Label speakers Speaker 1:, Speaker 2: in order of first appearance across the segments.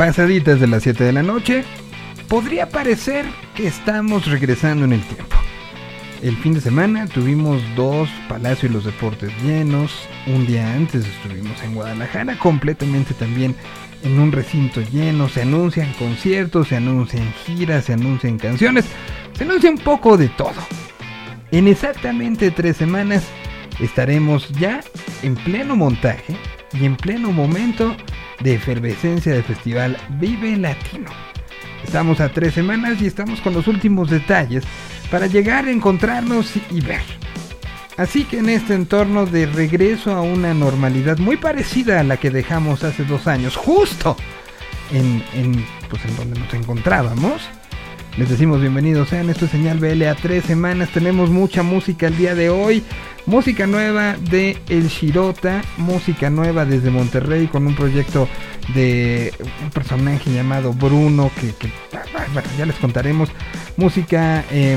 Speaker 1: pasaditas de las 7 de la noche, podría parecer que estamos regresando en el tiempo. El fin de semana tuvimos dos Palacio y los Deportes llenos. Un día antes estuvimos en Guadalajara, completamente también en un recinto lleno. Se anuncian conciertos, se anuncian giras, se anuncian canciones, se anuncia un poco de todo. En exactamente tres semanas estaremos ya en pleno montaje y en pleno momento de efervescencia del festival Vive Latino. Estamos a tres semanas y estamos con los últimos detalles para llegar encontrarnos y ver. Así que en este entorno de regreso a una normalidad muy parecida a la que dejamos hace dos años, justo en, en, pues en donde nos encontrábamos, les decimos bienvenidos sean, esto es Señal BL a tres semanas, tenemos mucha música el día de hoy, música nueva de El Shirota, música nueva desde Monterrey con un proyecto de un personaje llamado Bruno que, bueno, ya les contaremos, música... Eh,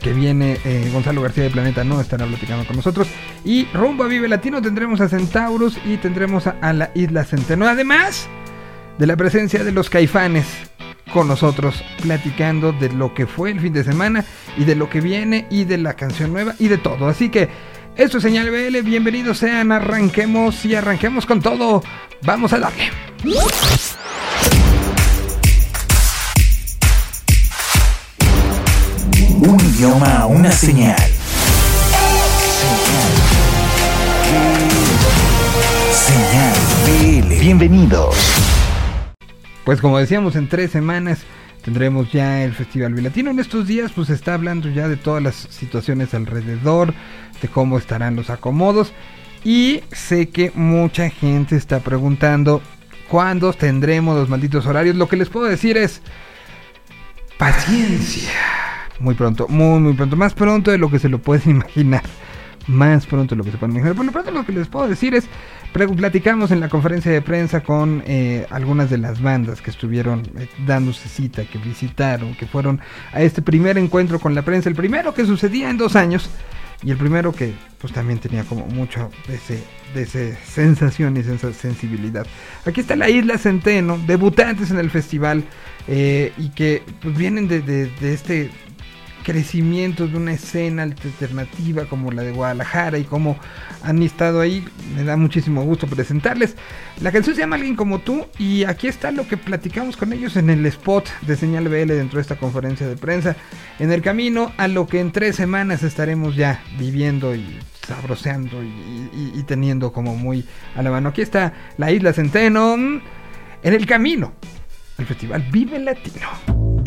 Speaker 1: que viene eh, Gonzalo García de Planeta no estará platicando con nosotros. Y rumbo a Vive Latino tendremos a Centaurus y tendremos a la Isla Centeno. Además de la presencia de los caifanes con nosotros platicando de lo que fue el fin de semana y de lo que viene y de la canción nueva y de todo. Así que esto es Señal BL, bienvenidos sean, arranquemos y arranquemos con todo. Vamos a darle.
Speaker 2: Un idioma, una señal. Señal BL. Bienvenidos.
Speaker 1: Pues como decíamos, en tres semanas tendremos ya el Festival Bilatino. En estos días pues se está hablando ya de todas las situaciones alrededor, de cómo estarán los acomodos. Y sé que mucha gente está preguntando cuándo tendremos los malditos horarios. Lo que les puedo decir es paciencia. Muy pronto, muy muy pronto, más pronto de lo que se lo pueden imaginar. Más pronto de lo que se pueden imaginar. Por lo pronto lo que les puedo decir es platicamos en la conferencia de prensa con eh, algunas de las bandas que estuvieron eh, dándose cita, que visitaron, que fueron a este primer encuentro con la prensa, el primero que sucedía en dos años y el primero que pues también tenía como mucho de ese, de ese sensación y sensibilidad. Aquí está la Isla Centeno, debutantes en el festival eh, y que pues vienen de, de, de este crecimiento de una escena alternativa como la de Guadalajara y cómo han estado ahí. Me da muchísimo gusto presentarles. La canción se llama Alguien como tú y aquí está lo que platicamos con ellos en el spot de Señal BL dentro de esta conferencia de prensa. En el camino a lo que en tres semanas estaremos ya viviendo y sabroseando y, y, teniendo como muy a la mano. Aquí está la Isla Centeno en el camino. El festival Vive Latino.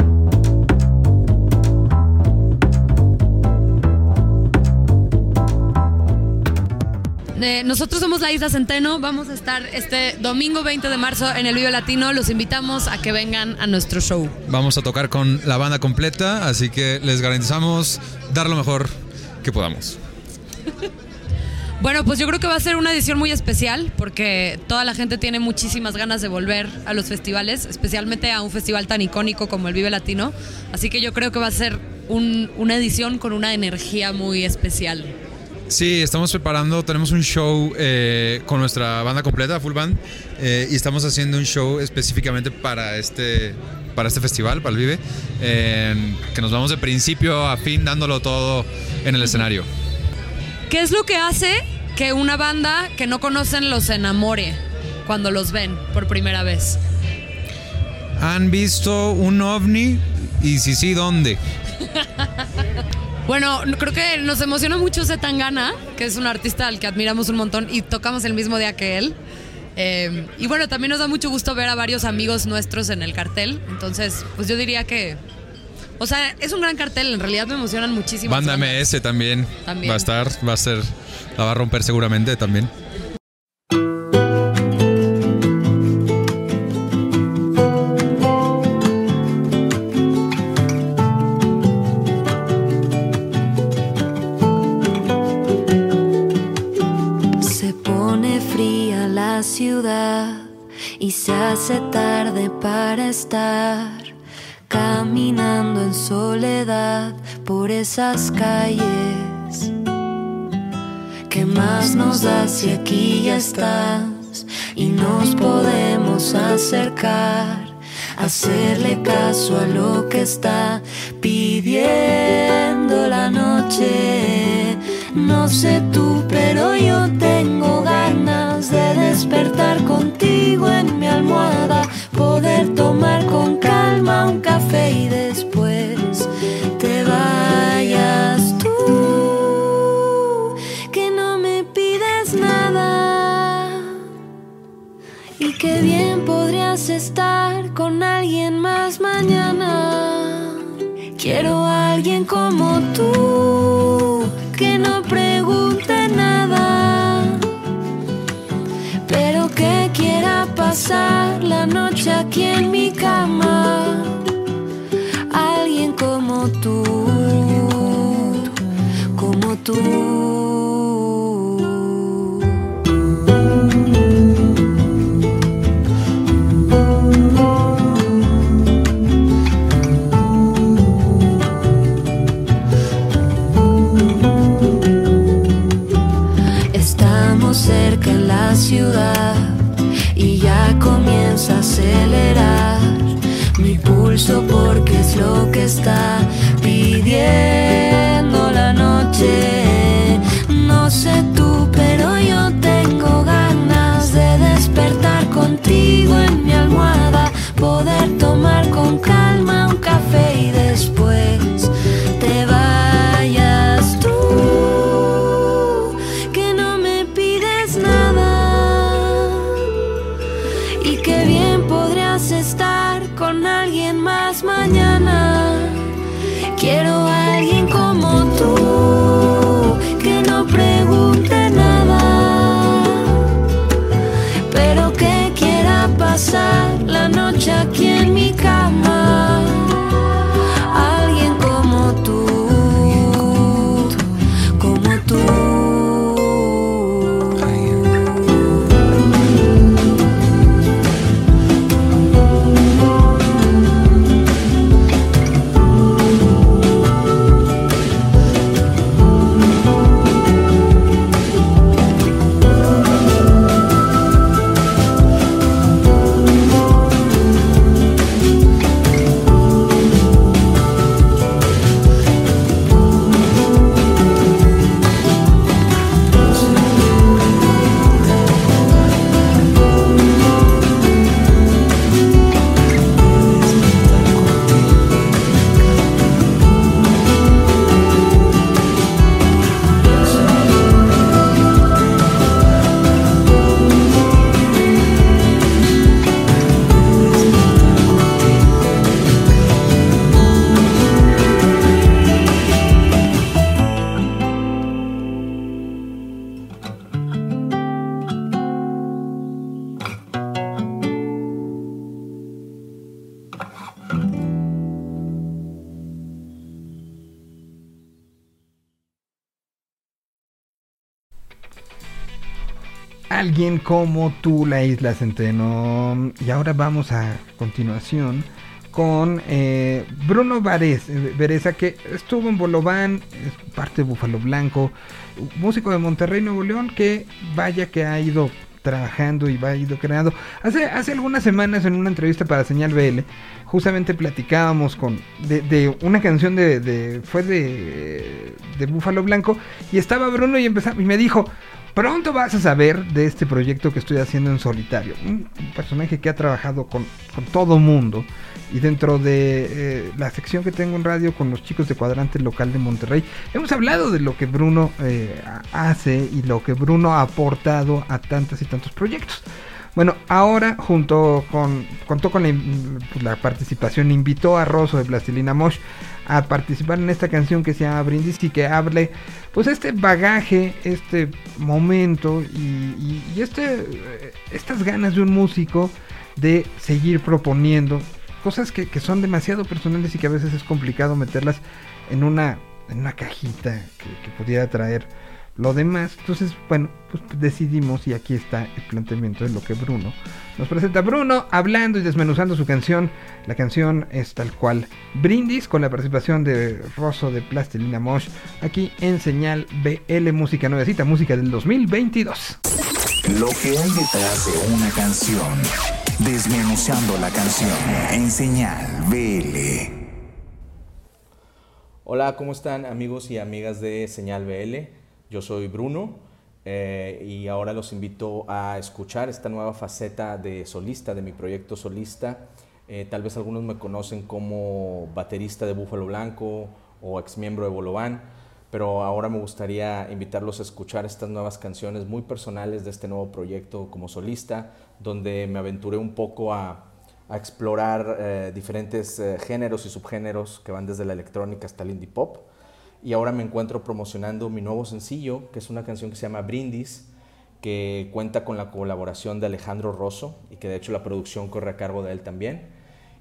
Speaker 3: Eh, nosotros somos la Isla Centeno, vamos a estar este domingo 20 de marzo en el Vivo Latino, los invitamos a que vengan a nuestro show.
Speaker 4: Vamos a tocar con la banda completa, así que les garantizamos dar lo mejor que podamos.
Speaker 3: Bueno, pues yo creo que va a ser una edición muy especial porque toda la gente tiene muchísimas ganas de volver a los festivales, especialmente a un festival tan icónico como el Vive Latino. Así que yo creo que va a ser un, una edición con una energía muy especial.
Speaker 4: Sí, estamos preparando, tenemos un show eh, con nuestra banda completa, Full Band, eh, y estamos haciendo un show específicamente para este, para este festival, para el Vive, eh, que nos vamos de principio a fin dándolo todo en el escenario.
Speaker 3: ¿Qué es lo que hace que una banda que no conocen los enamore cuando los ven por primera vez?
Speaker 4: ¿Han visto un ovni? Y si sí, ¿dónde?
Speaker 3: Bueno, creo que nos emociona mucho Zetangana, que es un artista al que admiramos un montón y tocamos el mismo día que él. Eh, y bueno, también nos da mucho gusto ver a varios amigos nuestros en el cartel. Entonces, pues yo diría que. O sea, es un gran cartel, en realidad me emocionan muchísimo.
Speaker 4: Banda MS también,
Speaker 3: También.
Speaker 4: va a estar, va a ser, la va a romper seguramente también.
Speaker 5: Soledad por esas calles. ¿Qué más nos da si aquí ya estás? y nos podemos acercar, hacerle caso a lo que está pidiendo la noche. No sé tú, pero yo tengo ganas de despertar contigo en mi almohada, poder tomar con calma un café y después y que bien podrías estar con alguien más mañana. Quiero a alguien como tú, que no pregunte nada, pero que quiera pasar la noche aquí en mi cama. Alguien como tú, como tú. Comienza a acelerar mi pulso porque es lo que está pidiendo la noche. Alguien como tú, la
Speaker 1: isla Centeno. Y ahora vamos a continuación con eh, Bruno Varese, Bereza, que estuvo en Bolobán, parte de Búfalo Blanco, músico de Monterrey, Nuevo León, que vaya que ha ido trabajando y va ido creando. Hace, hace algunas semanas en una entrevista para Señal BL, justamente platicábamos con de, de una canción de, de fue de, de Búfalo Blanco y estaba Bruno y empezamos y me dijo Pronto vas a saber de este proyecto que estoy haciendo en solitario. Un personaje que ha trabajado con, con todo mundo. Y dentro de eh, la sección que tengo en radio con los chicos de Cuadrante Local de Monterrey, hemos hablado de lo que Bruno eh, hace y lo que Bruno ha aportado a tantos y tantos proyectos. Bueno, ahora junto con, contó con la, pues, participación, invitó a Rosso de Plastilina Mosh a participar en esta canción que se llama Brindis y que hable pues este bagaje, este momento y, este, estas ganas de un músico de seguir proponiendo cosas que, que, son demasiado personales y que a veces es complicado meterlas en una, en una cajita que pudiera traer lo demás. Entonces, bueno, pues decidimos y aquí está el planteamiento de lo que Bruno nos presenta. Bruno hablando y desmenuzando su canción. La canción es tal cual Brindis con la participación de Rosso de Plastilina Mosh aquí en Señal BL Música Nuevecita, música del 2022.
Speaker 2: Lo que hay detrás de una canción. Desmenuzando la canción en señal BL.
Speaker 6: Hola, ¿cómo están amigos y amigas de Señal BL? Yo soy Bruno eh, y ahora los invito a escuchar esta nueva faceta de solista, de mi proyecto solista. Eh, tal vez algunos me conocen como baterista de Búfalo Blanco o ex miembro de Bolobán, pero ahora me gustaría invitarlos a escuchar estas nuevas canciones muy personales de este nuevo proyecto como solista, donde me aventuré un poco a, explorar eh, diferentes géneros y subgéneros que van desde la electrónica hasta el indie pop. Y ahora me encuentro promocionando mi nuevo sencillo, que es una canción que se llama Brindis, que cuenta con la colaboración de Alejandro Rosso y que de hecho la producción corre a cargo de él también.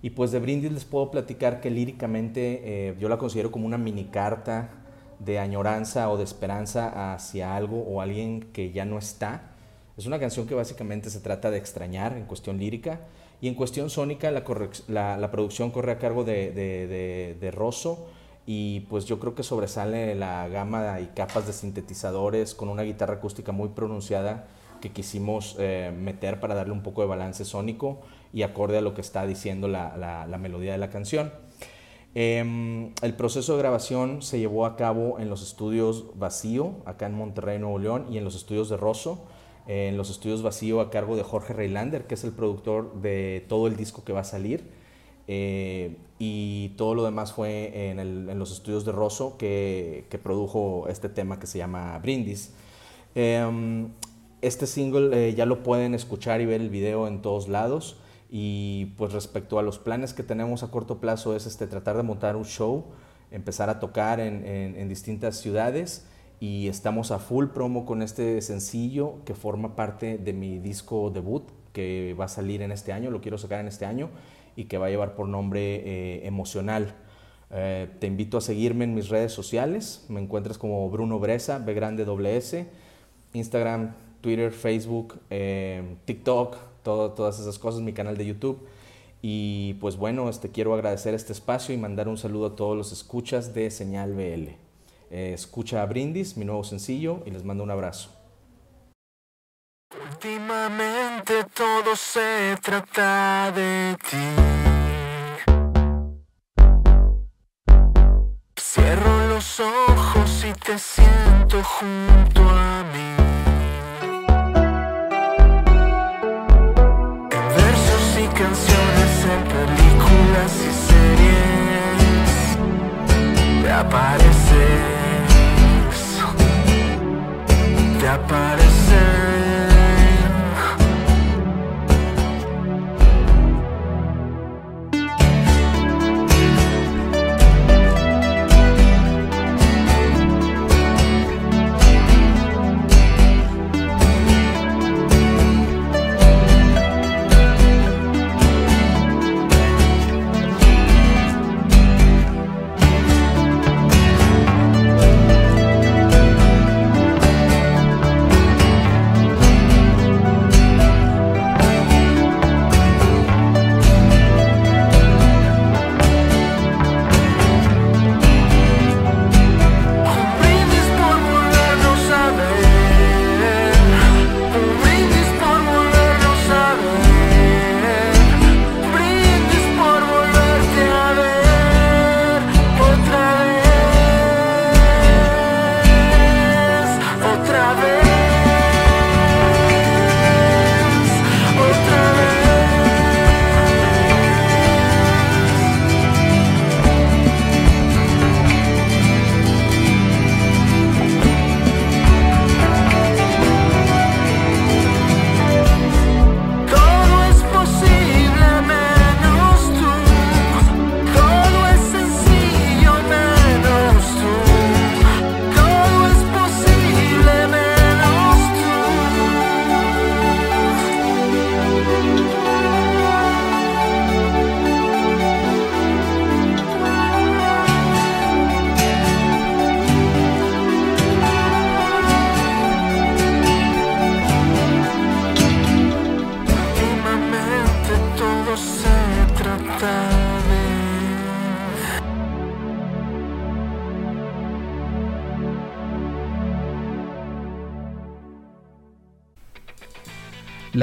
Speaker 6: Y pues de Brindis les puedo platicar que líricamente eh, yo la considero como una mini carta de añoranza o de esperanza hacia algo o alguien que ya no está. Es una canción que básicamente se trata de extrañar en cuestión lírica y en cuestión sónica la, la, producción corre a cargo de, de, de, de Rosso y pues yo creo que sobresale la gama y capas de sintetizadores con una guitarra acústica muy pronunciada que quisimos eh, meter para darle un poco de balance sónico y acorde a lo que está diciendo la, la, melodía de la canción. Eh, el proceso de grabación se llevó a cabo en los estudios Vacío, acá en Monterrey, Nuevo León, y en los estudios de Rosso, eh, en los estudios Vacío a cargo de Jorge Reilander, que es el productor de todo el disco que va a salir. Y todo lo demás fue en, los estudios de Rosso que, produjo este tema que se llama Brindis. Eh, este single eh, ya lo pueden escuchar y ver el video en todos lados. Y pues respecto a los planes que tenemos a corto plazo es este, tratar de montar un show, empezar a tocar en distintas ciudades y estamos a full promo con este sencillo que forma parte de mi disco debut que va a salir en este año, lo quiero sacar en este año y que va a llevar por nombre eh, Emocional. Eh, te invito a seguirme en mis redes sociales. Me encuentras como Bruno Bresa, B grande S, Instagram, Twitter, Facebook, eh, TikTok, todas esas cosas, mi canal de YouTube. Y pues bueno, este, quiero agradecer este espacio y mandar un saludo a todos los escuchas de Señal BL. escucha a Brindis, mi nuevo sencillo, y les mando un abrazo.
Speaker 7: Últimamente todo se trata de ti. Cierro los ojos y te siento junto a mí. En versos y canciones, en películas y series, te apareces, te apareces.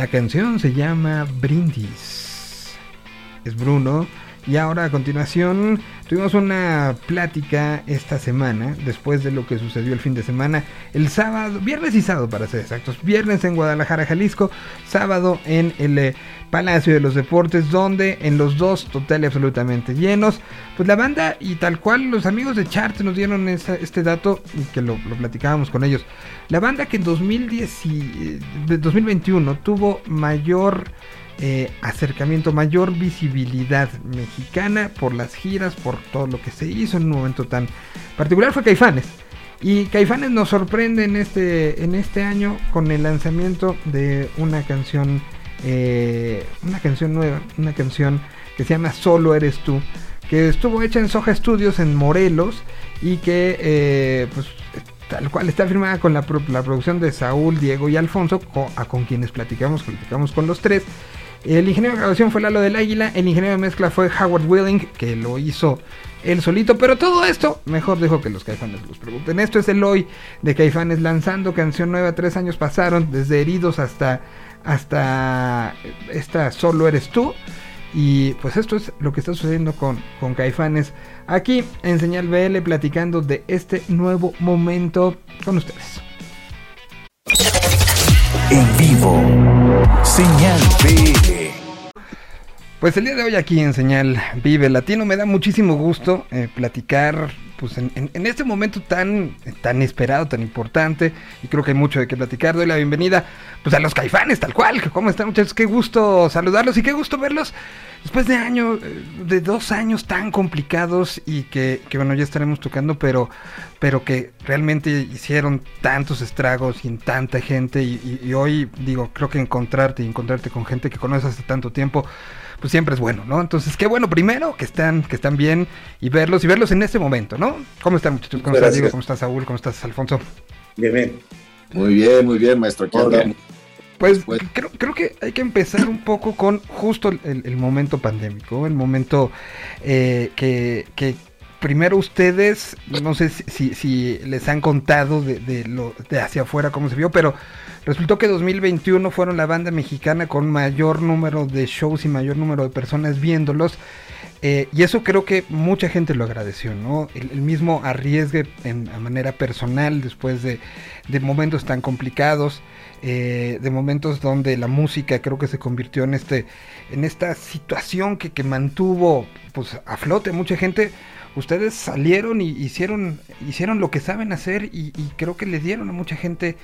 Speaker 1: La canción se llama Brindis. Es Bruno. Y ahora a continuación tuvimos una plática esta semana, después de lo que sucedió el fin de semana, el sábado, viernes y sábado para ser exactos, viernes en Guadalajara, Jalisco, sábado en el eh, Palacio de los Deportes, donde en los dos total y absolutamente llenos, pues la banda y tal cual los amigos de Chart nos dieron este dato y que lo, platicábamos con ellos. La banda que en 2010 y- de 2021 tuvo mayor eh, acercamiento, mayor visibilidad mexicana por las giras, por todo lo que se hizo en un momento tan particular fue Caifanes. Y Caifanes nos sorprende en este, en este año con el lanzamiento de una canción, eh, una canción nueva, una canción que se llama Solo Eres Tú, que estuvo hecha en Soja Studios en Morelos y que eh, pues tal cual está firmada con la, la producción de Saúl, Diego y Alfonso, con quienes platicamos, platicamos con los tres. El ingeniero de grabación fue Lalo del Águila, el ingeniero de mezcla fue Howard Willing, que lo hizo él solito, pero todo esto, mejor dejo que los caifanes los pregunten. Esto es el hoy de Caifanes lanzando canción nueva, tres años pasaron, desde heridos hasta, hasta esta solo eres tú. Y pues esto es lo que está sucediendo con, con Caifanes aquí en Señal BL platicando de este nuevo momento con ustedes.
Speaker 2: En vivo. Señal BL.
Speaker 1: Pues el día de hoy aquí en Señal Vive Latino me da muchísimo gusto eh, platicar pues en, este momento tan, tan esperado, tan importante y creo que hay mucho de qué platicar. Doy la bienvenida pues a los caifanes tal cual. ¿Cómo están muchachos? Qué gusto saludarlos y qué gusto verlos después de años, eh, de dos años tan complicados y que, bueno ya estaremos tocando, pero, pero que realmente hicieron tantos estragos y en tanta gente y- y hoy digo creo que encontrarte y encontrarte con gente que conoces hace tanto tiempo pues siempre es bueno, ¿no? Entonces, qué bueno primero que están, que están bien y verlos y verlos en este momento, ¿no? ¿Cómo están muchachos? ¿Cómo estás. Diego? ¿Cómo estás Saúl? ¿Cómo estás Alfonso?
Speaker 8: Bien, bien. Muy bien, muy bien, maestro. Aquí
Speaker 9: Hola.
Speaker 8: andamos.
Speaker 1: Pues
Speaker 8: Pues-
Speaker 1: creo, creo que hay que empezar un poco con justo el, el momento pandémico, el momento eh, que, que primero ustedes, no sé si, si- si les han contado de, de lo, de hacia afuera cómo se vio, pero resultó que 2021 fueron la banda mexicana con mayor número de shows y mayor número de personas viéndolos. Eh, y eso creo que mucha gente lo agradeció, ¿no? El, mismo arriesgue en, a manera personal después de, de momentos tan complicados, eh, de momentos donde la música creo que se convirtió en este, en esta situación que, que mantuvo pues a flote mucha gente. Ustedes salieron y hicieron, hicieron lo que saben hacer y, y creo que le dieron a mucha gente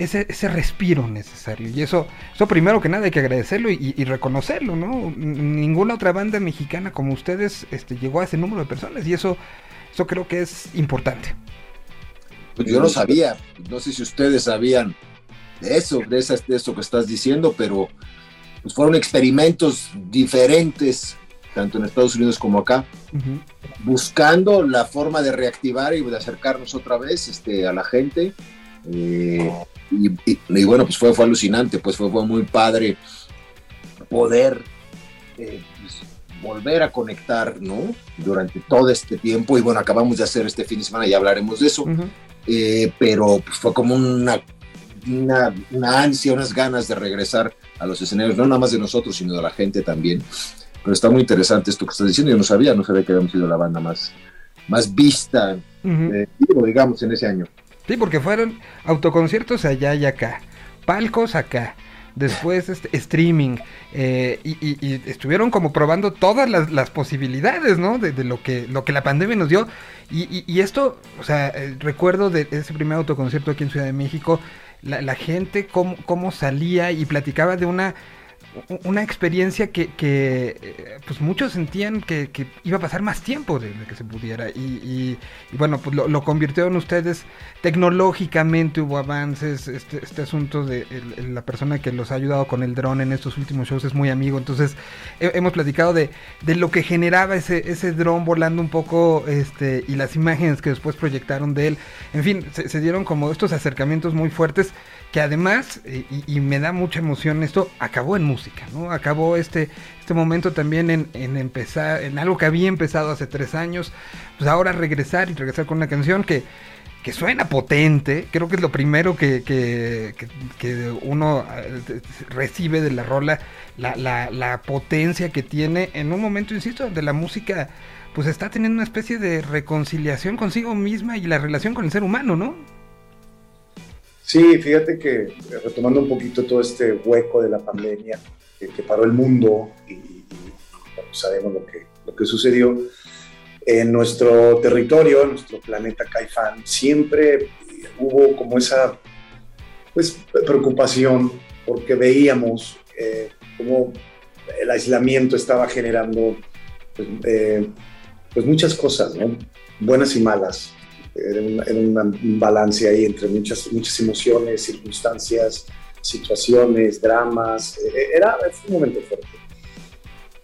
Speaker 1: ese, ese respiro necesario. Y eso, eso primero que nada hay que agradecerlo y, y reconocerlo, ¿no? Ninguna otra banda mexicana como ustedes este, llegó a ese número de personas y eso, eso creo que es importante.
Speaker 8: Pues yo no sabía, no sé si ustedes sabían de eso, de, esas, de eso que estás diciendo, pero pues fueron experimentos diferentes, tanto en Estados Unidos como acá, buscando la forma de reactivar y de acercarnos otra vez este, a la gente. Eh, y, y- y bueno, pues fue, fue alucinante, pues fue, fue muy padre poder eh, pues, volver a conectar, ¿no? Durante todo este tiempo. Y bueno, acabamos de hacer este fin de semana, ya hablaremos de eso.
Speaker 1: Ujú.
Speaker 8: Eh, pero pues, fue como una, una, una ansia, unas ganas de regresar a los escenarios, no nada más de nosotros, sino de la gente también. Pero está muy interesante esto que estás diciendo. Yo no sabía, no sabía que habíamos sido la banda más, más vista,
Speaker 1: Ujú.
Speaker 8: eh, digo, digamos, en ese año.
Speaker 1: Sí, porque fueron autoconciertos allá y acá, palcos acá, después este, streaming, eh, y, estuvieron como probando todas las, posibilidades, ¿no? De, lo, que, lo que la pandemia nos dio. Y, esto, o sea, eh, recuerdo de ese primer autoconcierto aquí en Ciudad de México, la, la gente cómo, cómo salía y platicaba de una una experiencia que, eh, pues muchos sentían que, iba a pasar más tiempo de, de que se pudiera. Y, bueno pues lo, lo convirtieron ustedes. Tecnológicamente hubo avances este, este asunto de la persona que los ha ayudado con el dron en estos últimos shows es muy amigo. Entonces he- hemos platicado de, de lo que generaba ese, ese dron volando un poco este y las imágenes que después proyectaron de él. En fin se, se dieron como estos acercamientos muy fuertes que además, eh, y, me da mucha emoción esto, acabó en música, ¿no? Acabó este, este momento también en, empezar, en algo que había empezado hace tres años, pues ahora regresar y regresar con una canción que, que suena potente, creo que es lo primero que, que, que- uno eh, recibe de la rola, la, la- la potencia que tiene en un momento, insisto, donde la música pues está teniendo una especie de reconciliación consigo misma y la relación con el ser humano, ¿no?
Speaker 9: Sí, fíjate que eh, retomando un poquito todo este hueco de la pandemia que, paró el mundo y, sabemos lo que, lo que sucedió, en nuestro territorio, en nuestro planeta Caifán, siempre hubo como esa pues, preocupación porque veíamos eh, cómo el aislamiento estaba generando pues, eh, pues muchas cosas, ¿no? buenas y malas. Era, una- era una- un balance ahí entre muchas, muchas emociones, circunstancias, situaciones, dramas. Eh, Era, fue un momento fuerte.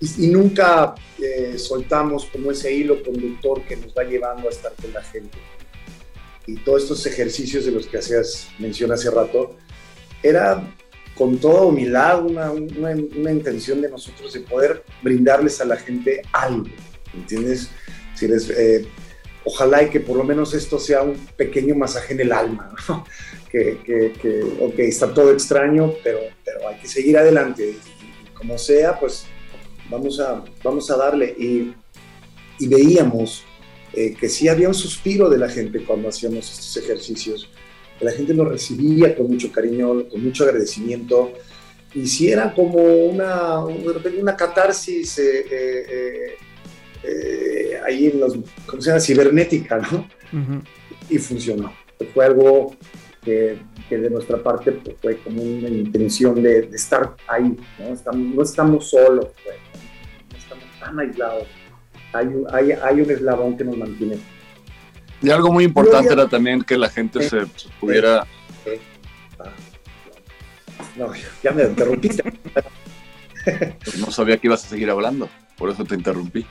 Speaker 9: Y, y nunca eh, soltamos como ese hilo conductor que nos va llevando a estar con la gente. Y todos estos ejercicios de los que hacías mención hace rato, era con toda humildad una, una, una intención de nosotros de poder brindarles a la gente algo, ¿entiendes? Si les, eh, ojalá y que por lo menos esto sea un pequeño masaje en el alma, que, está todo extraño, pero, hay que seguir adelante. Como sea, pues vamos a, darle. Y, veíamos eh, que sí había un suspiro de la gente cuando hacíamos estos ejercicios. La gente nos recibía con mucho cariño, con mucho agradecimiento. Y sí era como una catarsis eh, eh, eh, eh, ahí en los, ¿cómo se llama? Cibernética, ¿no? Y funcionó. Fue algo que, que de nuestra parte pues, fue como una intención de, de estar ahí, ¿no? Estamos, no estamos solos, pues, no estamos tan aislados. Hay, un- hay, hay un eslabón que nos mantiene.
Speaker 10: Y algo muy importante
Speaker 9: ya-
Speaker 10: era también que la gente se, se pudiera...
Speaker 9: Eh, ah, no, ya me interrumpiste.
Speaker 10: No sabía que ibas a seguir hablando, por eso te interrumpí.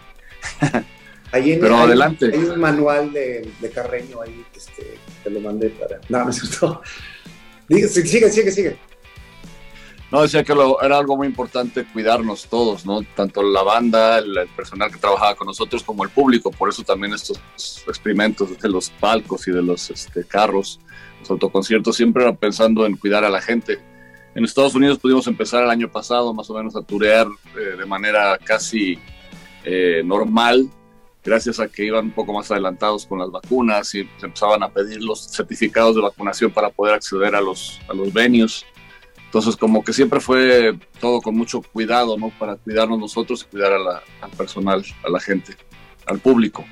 Speaker 9: Ahí en-
Speaker 10: Pero
Speaker 9: hay-
Speaker 10: adelante.
Speaker 9: Hay un manual de, de Carreño ahí, este, te lo mandé para. No, no es cierto. Sigue, sigue, sigue.
Speaker 10: No, decía que lo- era algo muy importante cuidarnos todos, ¿no? Tanto la banda, el, el personal que trabajaba con nosotros, como el público. Por eso también estos experimentos de los palcos y de los este, carros, los autoconciertos, siempre era pensando en cuidar a la gente. En Estados Unidos pudimos empezar el año pasado más o menos a turear eh, de manera casi eh, normal, gracias a que iban un poco más adelantados con las vacunas y se empezaban a pedir los certificados de vacunación para poder acceder a los, a los venues. Entonces, como que siempre fue todo con mucho cuidado, ¿no? Para cuidarnos nosotros y cuidar a al personal, a la gente, al público.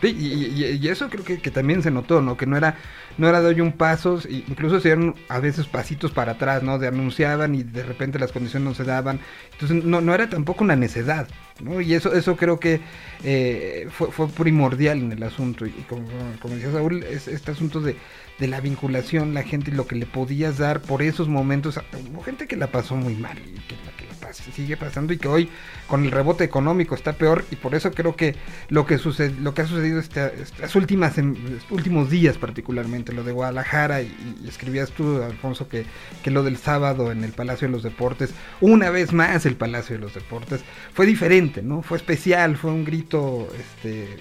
Speaker 1: Sí, y, y- eso creo que, que también se notó, ¿no? Que no era, no era un paso, incluso se dieron a veces pasitos para atrás, ¿no? De anunciaban y de repente las condiciones no se daban. Entonces no, no era tampoco una necedad, Y eso, eso creo que eh, fue, primordial en el asunto. Y como, como decía Saúl, es este asunto de, de la vinculación, la gente y lo que le podías dar por esos momentos. Hubo gente que la pasó muy mal y que que la pas- sigue pasando y que hoy con el rebote económico está peor y por eso creo que lo que sucede, lo que ha sucedido esta- estas últimas últimos días particularmente lo de Guadalajara y, y escribías tú Alfonso que, que lo del sábado en el Palacio de los Deportes una vez más el Palacio de los Deportes fue diferente no fue especial fue un grito este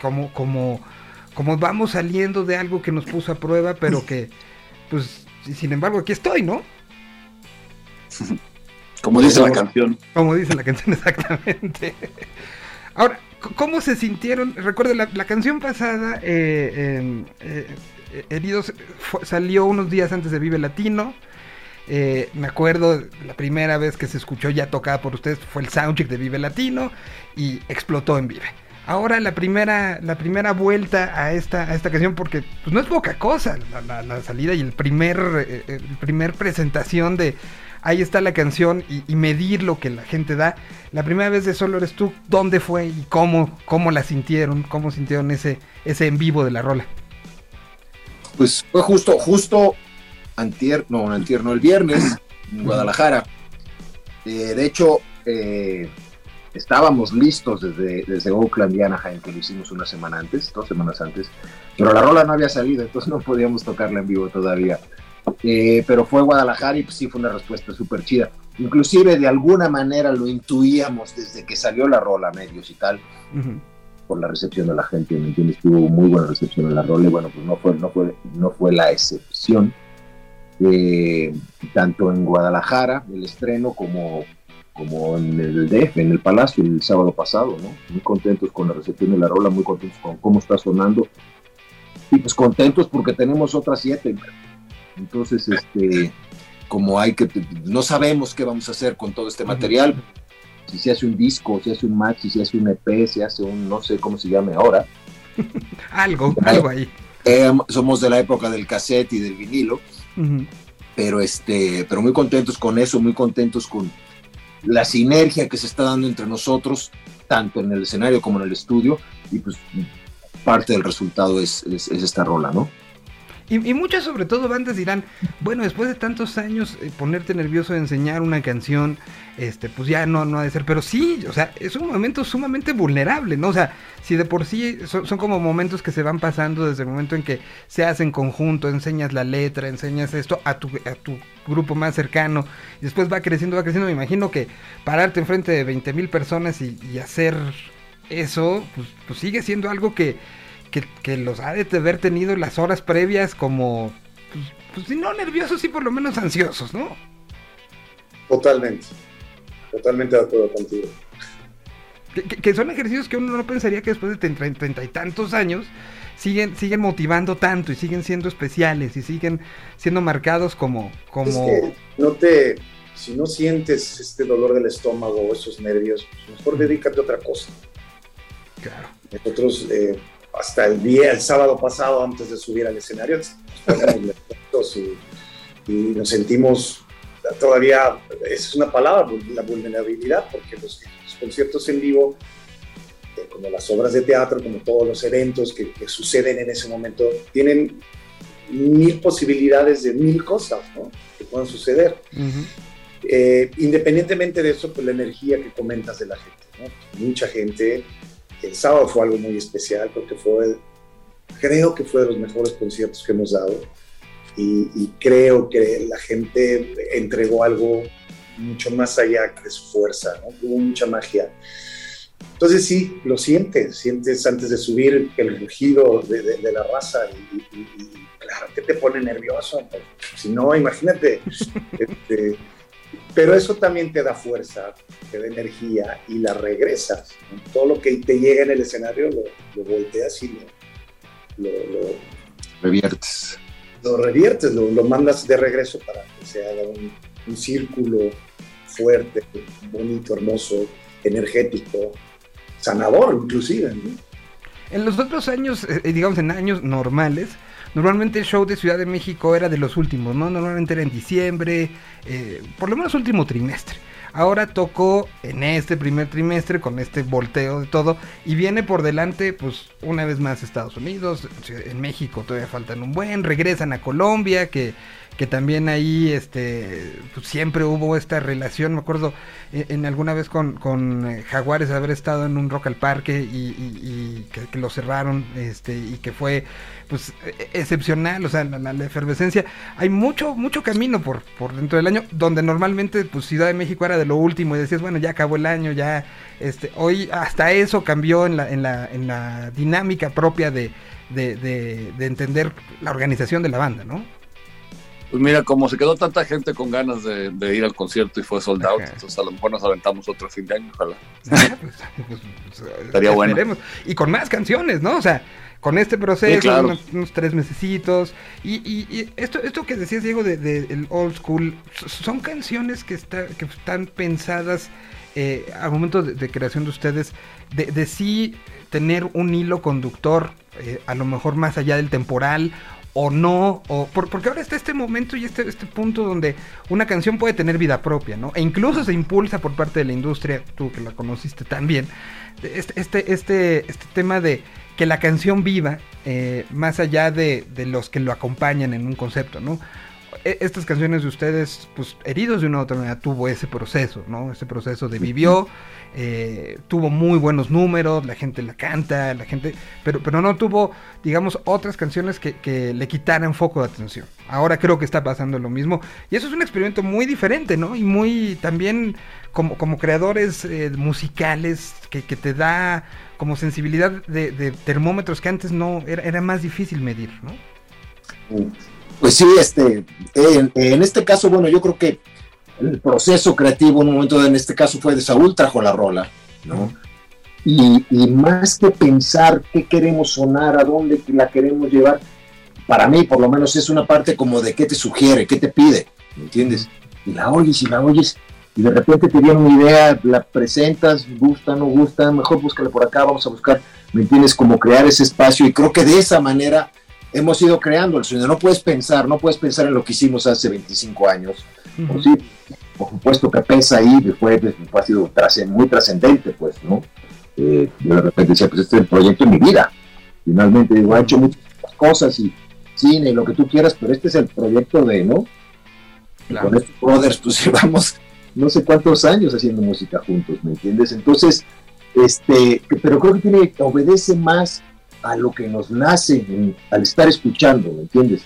Speaker 1: como como como vamos saliendo de algo que nos puso a prueba pero que pues sin embargo aquí estoy no
Speaker 10: Como dice la canción.
Speaker 1: como dice la canción exactamente. Ahora, ¿cómo se sintieron? Recuerden, la, la canción pasada, eh, eh, eh, Heridos, fue- salió unos días antes de Vive Latino. Eh, me acuerdo la primera vez que se escuchó ya tocada por ustedes fue el soundcheck de Vive Latino y explotó en Vive. Ahora la primera, la primera vuelta a esta, a esta canción, porque pues, no es poca cosa la, la- salida y el primer, eh, el primer presentación de ahí está la canción y, y medir lo que la gente da. La primera vez de Solo Eres Tú, ¿dónde fue y cómo, cómo la sintieron? ¿Cómo sintieron ese, ese en vivo de la rola?
Speaker 8: Pues fue justo, justo antier, no, antier, no, el viernes en Guadalajara. Eh, de hecho, eh, estábamos listos desde, desde Oakland y Anaheim, que lo hicimos una semana antes, dos semanas antes, pero la rola no había salido, entonces no podíamos tocarla en vivo todavía. Eh, pero fue Guadalajara y pues sí fue una respuesta súper chida. Inclusive de alguna manera lo intuíamos desde que salió la rola, medios y tal, por la recepción de la gente, ¿me entiendes? Tuvo muy buena recepción en la rola y bueno, pues no fue, no fue, no fue la excepción. Eh, tanto en Guadalajara, el estreno, como, como en el DF, en el Palacio, el sábado pasado, ¿no? Muy contentos con la recepción de la rola, muy contentos con cómo está sonando. Y pues contentos porque tenemos otras siete. Entonces, este, como hay que, no sabemos qué vamos a hacer con todo este material, si se hace un disco, si se hace un maxi, si se hace un EP, si se hace un, no sé cómo se llame ahora.
Speaker 1: algo, algo ahí.
Speaker 8: Eh, somos de la época del cassette y del vinilo, Pero este, pero muy contentos con eso, muy contentos con la sinergia que se está dando entre nosotros, tanto en el escenario como en el estudio, y pues parte del resultado es, es- es esta rola, ¿no?
Speaker 1: Y, y muchas, sobre todo, bandas dirán, bueno, después de tantos años, eh, ponerte nervioso de enseñar una canción, este, pues ya no, no ha de ser. Pero sí, o sea, es un momento sumamente vulnerable, ¿no? O sea, si de por sí son, como momentos que se van pasando desde el momento en que se hace en conjunto, enseñas la letra, enseñas esto a tu, a tu grupo más cercano, y después va creciendo, va creciendo. Me imagino que pararte enfrente de 20 mil personas y, y hacer eso, pues, pues sigue siendo algo que, que, que los ha de haber tenido las horas previas como, pues, pues si no nerviosos, sí por lo menos ansiosos, ¿no?
Speaker 9: Totalmente. Totalmente de acuerdo contigo.
Speaker 1: Que, son ejercicios que uno no pensaría que después de treinta treinta y tantos años siguen, siguen motivando tanto y siguen siendo especiales y siguen siendo marcados como... como...
Speaker 9: Es que no te, si no sientes este dolor del estómago o esos nervios, pues mejor dedícate a otra cosa.
Speaker 1: Claro.
Speaker 9: Nosotros, eh, hasta el día, el sábado pasado, antes de subir al escenario, nos y, y nos sentimos todavía, es una palabra, la vulnerabilidad, porque los, los conciertos en vivo, eh, como las obras de teatro, como todos los eventos que, que suceden en ese momento, tienen mil posibilidades de mil cosas ¿no? que puedan suceder.
Speaker 1: Ujú.
Speaker 9: Eh, independientemente de eso, pues la energía que comentas de la gente, ¿no? Mucha gente, el sábado fue algo muy especial porque fue, creo que fue de los mejores conciertos que hemos dado y, y creo que la gente entregó algo mucho más allá de su fuerza, ¿no? Hubo mucha magia. Entonces sí, lo sientes, sientes antes de subir el rugido de, de- de la raza y, y- y claro que te pone nervioso. pues, si no, imagínate. este, pero eso también te da fuerza, te da energía y la regresas. Todo lo que te llega en el escenario lo, lo volteas y lo, lo, lo-
Speaker 8: Reviertes.
Speaker 9: lo reviertes, lo, lo mandas de regreso para que se haga un, un círculo fuerte, bonito, hermoso, energético, sanador inclusive. ¿no?
Speaker 1: En los otros años, eh, digamos en años normales, normalmente el show de Ciudad de México era de los últimos, ¿no? Normalmente era en diciembre, eh, por lo menos último trimestre. Ahora tocó en este primer trimestre con este volteo de todo y viene por delante pues una vez más Estados Unidos, en México todavía faltan un buen, regresan a Colombia que, que también ahí este pues, siempre hubo esta relación, me acuerdo eh, en alguna vez con, con eh, Jaguares haber estado en un Rock al Parque y, que, lo cerraron este y que fue pues e- excepcional, o sea, la, la- la efervescencia. Hay mucho mucho camino por, por dentro del año donde normalmente pues Ciudad de México era de lo último y decías, bueno, ya acabó el año, ya este hoy hasta eso cambió en la en la en la dinámica propia de de, de- de entender la organización de la banda, ¿no?
Speaker 10: Pues mira, como se quedó tanta gente con ganas de, de ir al concierto y fue sold out,
Speaker 1: Ajá.
Speaker 10: entonces a lo mejor nos aventamos otro fin de año, ojalá.
Speaker 1: Pues,
Speaker 10: Estaría bueno.
Speaker 1: Y con más canciones, ¿no? O sea, con este proceso,
Speaker 10: Sí, claro.
Speaker 1: unos, unos tres mesecitos. Y, y- y esto, esto que decías, Diego, de, de el old school, son canciones que, está, que están pensadas eh, al momento de, de creación de ustedes, de, de sí tener un hilo conductor, eh, a lo mejor más allá del temporal, o no, o por- porque ahora está este momento y este, este punto donde una canción puede tener vida propia, ¿no? E incluso se impulsa por parte de la industria, tú que la conociste también, este, este, este, este tema de que la canción viva eh, más allá de, de los que lo acompañan en un concepto, ¿no? e- estas canciones de ustedes, pues heridos de una u otra manera, tuvo ese proceso, ¿no? Ese proceso de vivió, eh, tuvo muy buenos números, la gente la canta, la gente, pero, pero no tuvo, digamos, otras canciones que, le quitaran foco de atención. Ahora creo que está pasando lo mismo. Y eso es un experimento muy diferente, ¿no? Y muy también como, como creadores eh, musicales que, te da como sensibilidad de, termómetros que antes no era, era más difícil medir, ¿no?
Speaker 8: Pues sí, este, en este caso, bueno, yo creo que el proceso creativo un momento, en este caso fue de Saúl trajo la rola, ¿no? Y, y más que pensar qué queremos sonar, a dónde la queremos llevar, para mí por lo menos es una parte como de qué te sugiere, qué te pide, ¿me entiendes? Y la oyes y la oyes y de repente te viene una idea, la presentas, gusta, no gusta, mejor búscala por acá, vamos a buscar, ¿me entiendes? Como crear ese espacio y creo que de esa manera hemos ido creando el sueño. No puedes pensar, no puedes pensar en lo que hicimos hace 25 años. Sí, por supuesto que pesa ahí, después fue, ha sido muy trascendente, pues, ¿no? Eh, yo de repente decía, pues este es el proyecto de mi vida. Finalmente, digo, ha hecho muchas cosas y cine, lo que tú quieras, pero este es el proyecto de, ¿no? Y con estos brothers, pues llevamos no sé cuántos años haciendo música juntos, ¿me entiendes? Entonces, este, pero creo que tiene, obedece más a lo que nos nace en- al estar escuchando, ¿me entiendes?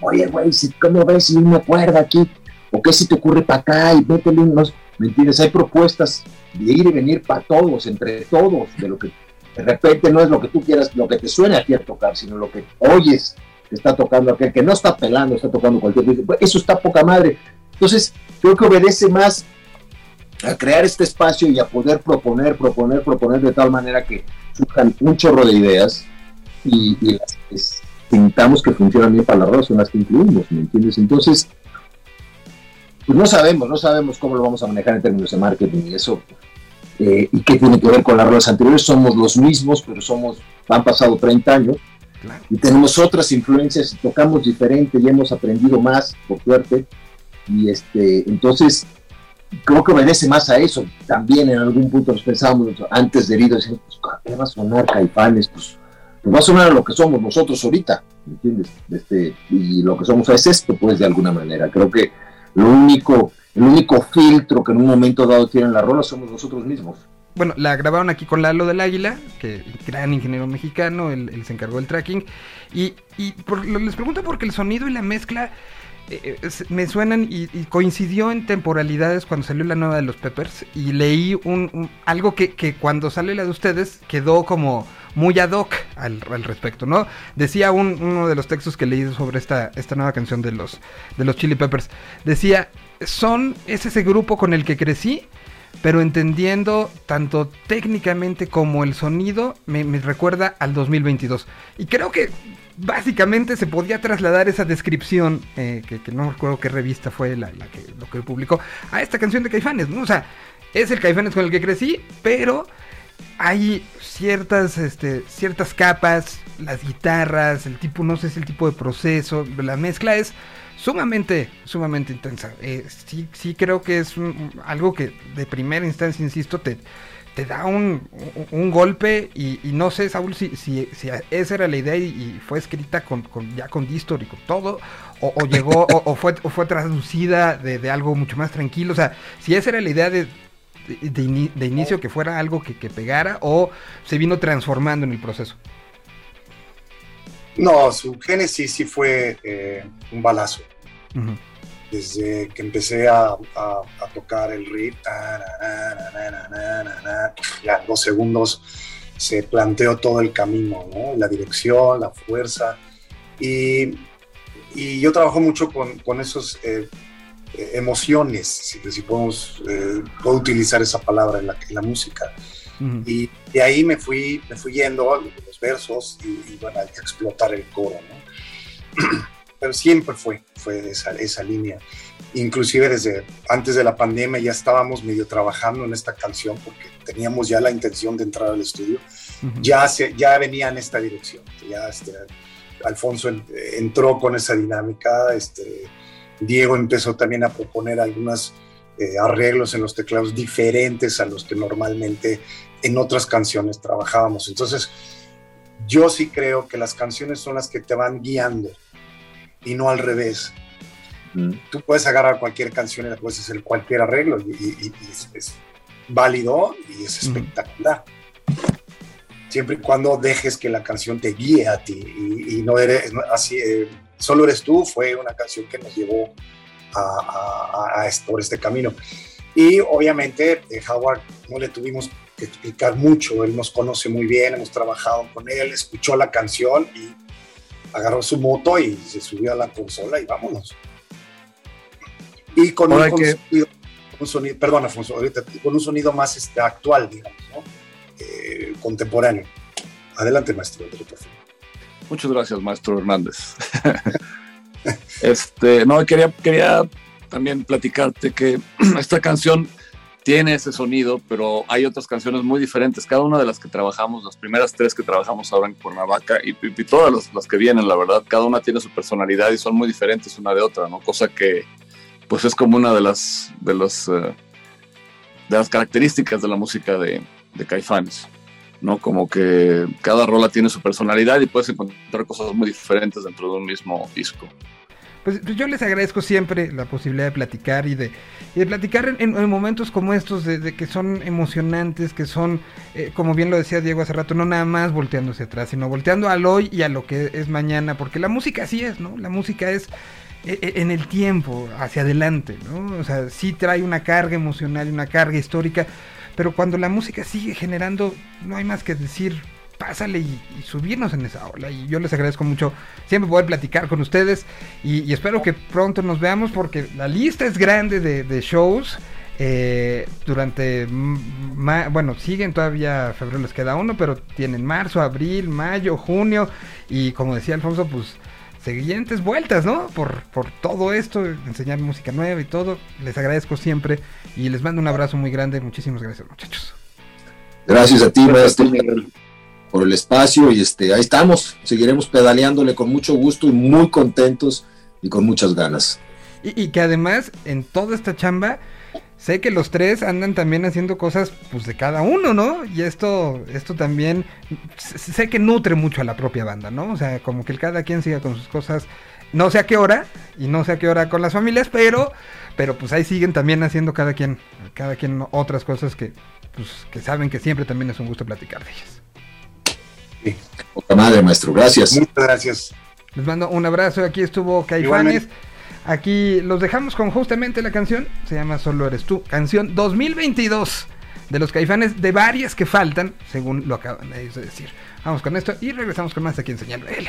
Speaker 8: Oye, güey, si, ¿cómo ves si una cuerda aquí? ¿O qué si te ocurre para acá y métele unos, ¿me entiendes? Hay propuestas de ir y venir para todos, entre todos, de lo que de repente no es lo que tú quieras, lo que te suene a ti a tocar, sino lo que oyes que está tocando aquel, que no está pelando, está tocando cualquier cosa. Pues, Eso está poca madre. Entonces, creo que obedece más a crear este espacio y a poder proponer, proponer, proponer de tal manera que surjan un chorro de ideas y, y las que sintamos que funcionan bien para la rola son las que incluimos, ¿me entiendes? Entonces, pues no sabemos, no sabemos cómo lo vamos a manejar en términos de marketing y eso, eh, y qué tiene que ver con las rolas anteriores, somos los mismos, pero somos, han pasado 30 años, y tenemos otras influencias y tocamos diferente y hemos aprendido más, por suerte, y este, entonces, creo que obedece más a eso. También en algún punto nos pensábamos antes de herido, decíamos, pues, ¿qué va a sonar Caifanes? Pues, pues va a sonar a lo que somos nosotros ahorita, ¿me entiendes? Este, y lo que somos es esto, pues de alguna manera. Creo que lo único, el único filtro que en un momento dado tienen la rola somos nosotros mismos.
Speaker 1: Bueno, la grabaron aquí con Lalo del Águila, que gran ingeniero mexicano, él, se encargó del tracking. Y, y les pregunto porque el sonido y la mezcla eh, eh, me suenan y, y coincidió en temporalidades cuando salió la nueva de los Peppers. Y leí un, un- algo que, que cuando sale la de ustedes quedó como muy ad hoc al, respecto, ¿no? Decía un- uno de los textos que leí sobre esta, esta nueva canción de los, de los Chili Peppers. Decía, son, es ese grupo con el que crecí pero entendiendo tanto técnicamente como el sonido, me, recuerda al 2022. Y creo que básicamente se podía trasladar esa descripción, eh, que, no recuerdo qué revista fue la, la que, lo que publicó, a esta canción de Caifanes, ¿no? O sea, es el Caifanes con el que crecí, pero hay ciertas, este, ciertas capas, las guitarras, el tipo, no sé si el tipo de proceso, la mezcla es sumamente, sumamente intensa. Eh, sí, sí creo que es un- algo que de primera instancia, insisto, te, te da un, un- un golpe y, y no sé, Saúl, si, si, si esa era la idea y, y fue escrita con, con- ya con Distor y con todo, o, o llegó, o, o fue, o fue traducida de, de algo mucho más tranquilo. O sea, si esa era la idea de, de, in, de inicio oh. que fuera algo que, que, pegara o se vino transformando en el proceso?
Speaker 9: No, su génesis sí fue eh, un balazo.
Speaker 1: Uh -huh.
Speaker 9: Desde que empecé a, a, a tocar el riff, ya dos segundos se planteó todo el camino, ¿no? la dirección, la fuerza. Y, y yo trabajo mucho con, con esos eh, eh, emociones, si, si podemos, eh, puedo utilizar esa palabra en la, en la música.
Speaker 1: Ujú.
Speaker 9: Y de ahí me fui, me fui yendo a los versos y, y bueno, a explotar el coro, ¿no? Pero siempre fue, fue esa, esa línea. Inclusive desde antes de la pandemia ya estábamos medio trabajando en esta canción porque teníamos ya la intención de entrar al estudio.
Speaker 1: Ujú.
Speaker 9: Ya, se, ya venía en esta dirección. Ya este, Alfonso en- entró con esa dinámica. Este, Diego empezó también a proponer algunos arreglos en los teclados diferentes a los que normalmente en otras canciones trabajábamos. Entonces, yo sí creo que las canciones son las que te van guiando y no al revés. Tú puedes agarrar cualquier canción y le puedes hacer cualquier arreglo y, y- y es, es válido y es espectacular. Siempre y cuando dejes que la canción te guíe a ti y, y no eres así. eh, Solo eres tú fue una canción que nos llevó a, a- a- por este camino. Y obviamente eh, Howard no le tuvimos que explicar mucho, él nos conoce muy bien, hemos trabajado con él, escuchó la canción y agarró su moto y se subió a la consola y vámonos. Y con un,
Speaker 10: que-
Speaker 9: sonido, un sonido- perdón, Afonso, con un sonido más este, actual, digamos, ¿no? Eh, contemporáneo. Adelante, maestro. por favor.
Speaker 10: Muchas gracias, maestro Hernández. este, no, quería, quería también platicarte que esta canción tiene ese sonido, pero hay otras canciones muy diferentes. Cada una de las que trabajamos, las primeras tres que trabajamos ahora en Cuernavaca y, todas las, las que vienen, la verdad, cada una tiene su personalidad y son muy diferentes una de otra, ¿no? Cosa que, pues, es como una de las, de los, eh, de las características de la música de, de Caifanes. ¿No? Como que cada rola tiene su personalidad y puedes encontrar cosas muy diferentes dentro de un mismo disco.
Speaker 1: Pues, pues yo les agradezco siempre la posibilidad de platicar y de, y de platicar en, en- en momentos como estos, de, de que son emocionantes, que son, eh, como bien lo decía Diego hace rato, no nada más volteando hacia atrás, sino volteando al hoy y a lo que es mañana, porque la música así es, ¿no? La música es eh, eh, en el tiempo, hacia adelante, ¿no? O sea, sí trae una carga emocional y una carga histórica, pero cuando la música sigue generando, no hay más que decir, pásale y, subirnos en esa ola. Y yo les agradezco mucho siempre poder platicar con ustedes y, espero que pronto nos veamos porque la lista es grande de, de shows. eh, durante, ma- bueno, siguen todavía, febrero les queda uno, pero tienen marzo, abril, mayo, junio y como decía Alfonso, pues siguientes vueltas, ¿no? Por, por todo esto, enseñar música nueva y todo. Les agradezco siempre y les mando un abrazo muy grande. Muchísimas gracias, muchachos.
Speaker 8: Gracias a ti, maestro, por el espacio y este, ahí estamos. Seguiremos pedaleándole con mucho gusto y muy contentos y con muchas ganas.
Speaker 1: Y, y que además, en toda esta chamba, sé que los tres andan también haciendo cosas pues de cada uno, ¿no? Y esto, esto también sé que nutre mucho a la propia banda, ¿no? O sea, como que el cada quien siga con sus cosas, no sé a qué hora, y no sé a qué hora con las familias, pero, pero pues ahí siguen también haciendo cada quien, cada quien otras cosas que, pues, que saben que siempre también es un gusto platicar de ellas.
Speaker 8: Poca madre, maestro. Gracias.
Speaker 9: Muchas gracias.
Speaker 1: Les mando un abrazo. Aquí estuvo Caifanes.
Speaker 9: Igualmente.
Speaker 1: Aquí los dejamos con justamente la canción. Se llama Solo Eres Tú. Canción 2022 de los Caifanes. De varias que faltan, según lo acaban de decir. Vamos con esto y regresamos con más aquí en Señal BL.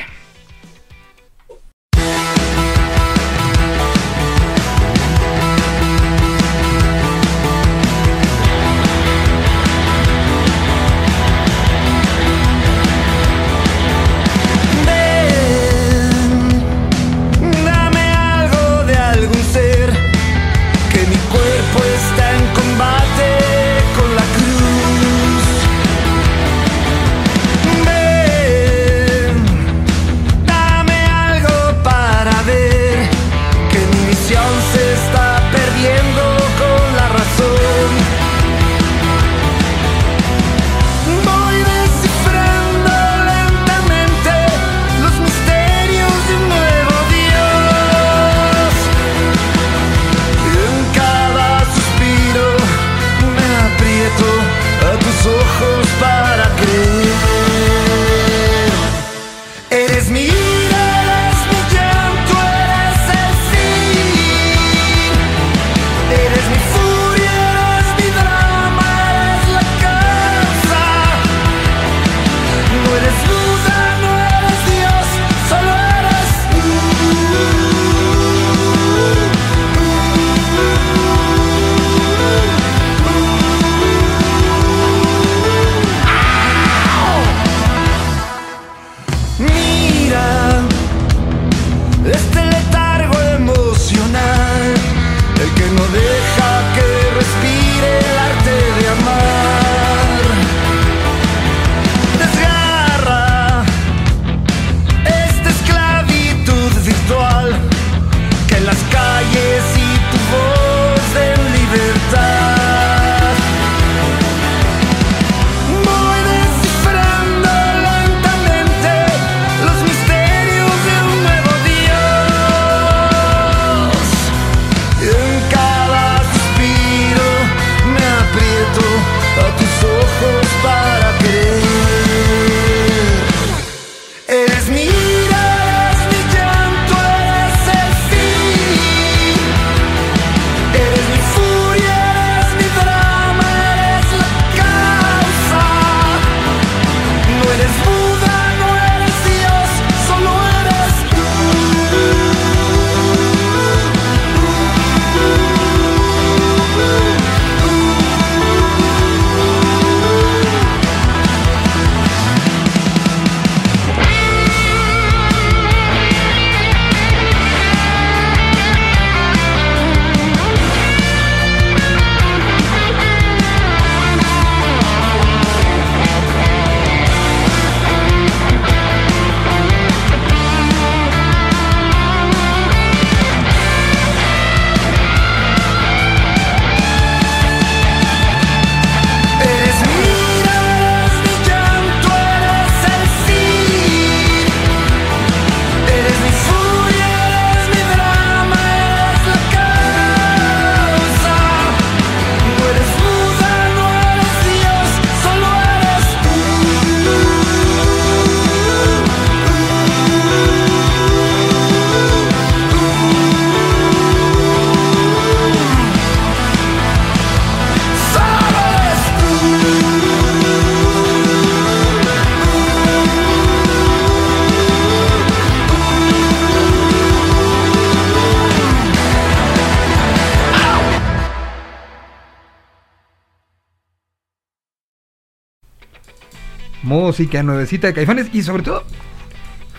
Speaker 1: Música nuevecita de Caifanes y sobre todo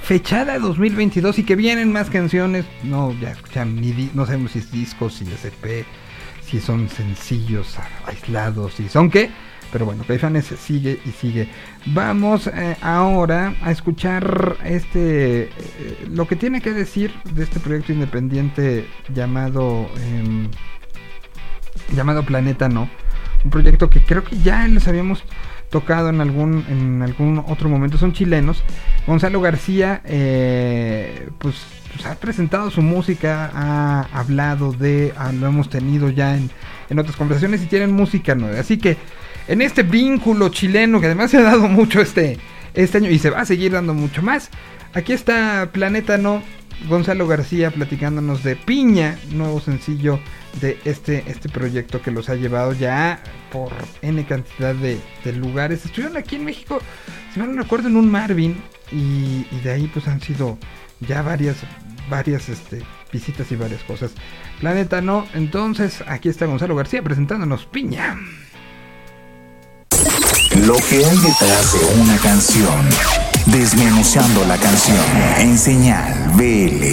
Speaker 1: fechada 2022 y que vienen más canciones. No, ya escuchan, ni no sabemos si es discos, si es EP, si son sencillos aislados, si son qué. Pero bueno, Caifanes sigue y sigue. Vamos eh, ahora a escuchar este eh, lo que tiene que decir de este proyecto independiente llamado em, llamado Planeta No. Un proyecto que creo que ya les habíamos tocado en algún, en algún otro momento. Son chilenos. Gonzalo García, eh, pues, pues, ha presentado su música, ha hablado de, ah, lo hemos tenido ya en, en otras conversaciones y tienen música nueva. Así que en este vínculo chileno que además se ha dado mucho este, este año y se va a seguir dando mucho más. Aquí está Planeta No, Gonzalo García platicándonos de Piña, nuevo sencillo de este, este proyecto que los ha llevado ya por N cantidad de, lugares. Estuvieron aquí en México, si mal no recuerdo, en un Marvin y, y de ahí pues han sido ya varias, varias este, visitas y varias cosas. Planeta No, entonces aquí está Gonzalo García presentándonos Piña.
Speaker 2: Lo que hay detrás de una canción. Desmenuzando la canción en señal BL.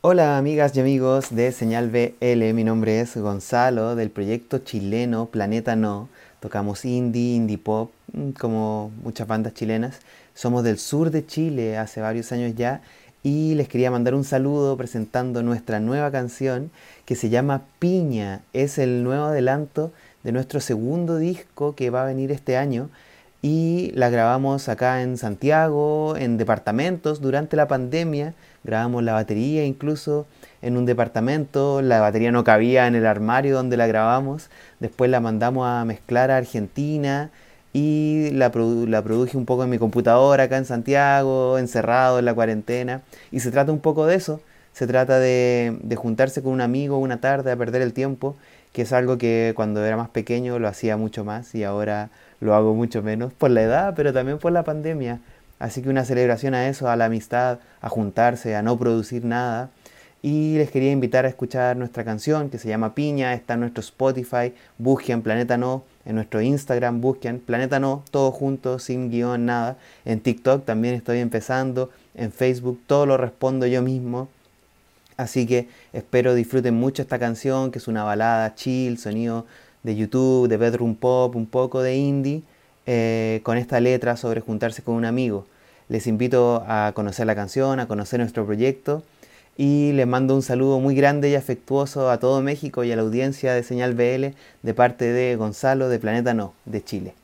Speaker 11: Hola amigas y amigos de Señal BL, mi nombre es Gonzalo del proyecto chileno Planeta No. Tocamos indie, indie pop, mm, como muchas bandas chilenas. Somos del sur de Chile hace varios años ya y les quería mandar un saludo presentando nuestra nueva canción que se llama Piña. Es el nuevo adelanto de nuestro segundo disco que va a venir este año y la grabamos acá en Santiago, en departamentos durante la pandemia. Grabamos la batería incluso en un departamento, la batería no cabía en el armario donde la grabamos. Después la mandamos a mezclar a Argentina y la, la produje un poco en mi computadora acá en Santiago, encerrado en la cuarentena. Y se trata un poco de eso. Se trata de, de juntarse con un amigo una tarde a perder el tiempo, que es algo que cuando era más pequeño lo hacía mucho más y ahora lo hago mucho menos por la edad, pero también por la pandemia. Así que una celebración a eso, a la amistad, a juntarse, a no producir nada. Y les quería invitar a escuchar nuestra canción que se llama Piña, está en nuestro Spotify, busquen Planeta No, en nuestro Instagram busquen Planeta No, todo junto, sin guion, nada. En TikTok también estoy empezando, en Facebook todo lo respondo yo mismo. Así que espero disfruten mucho esta canción, que es una balada chill, sonido de YouTube, de bedroom pop, un poco de indie, eh, con esta letra sobre juntarse con un amigo. Les invito a conocer la canción, a conocer nuestro proyecto y les mando un saludo muy grande y afectuoso a todo México y a la audiencia de Señal BL de parte de Gonzalo de Planeta No, de Chile.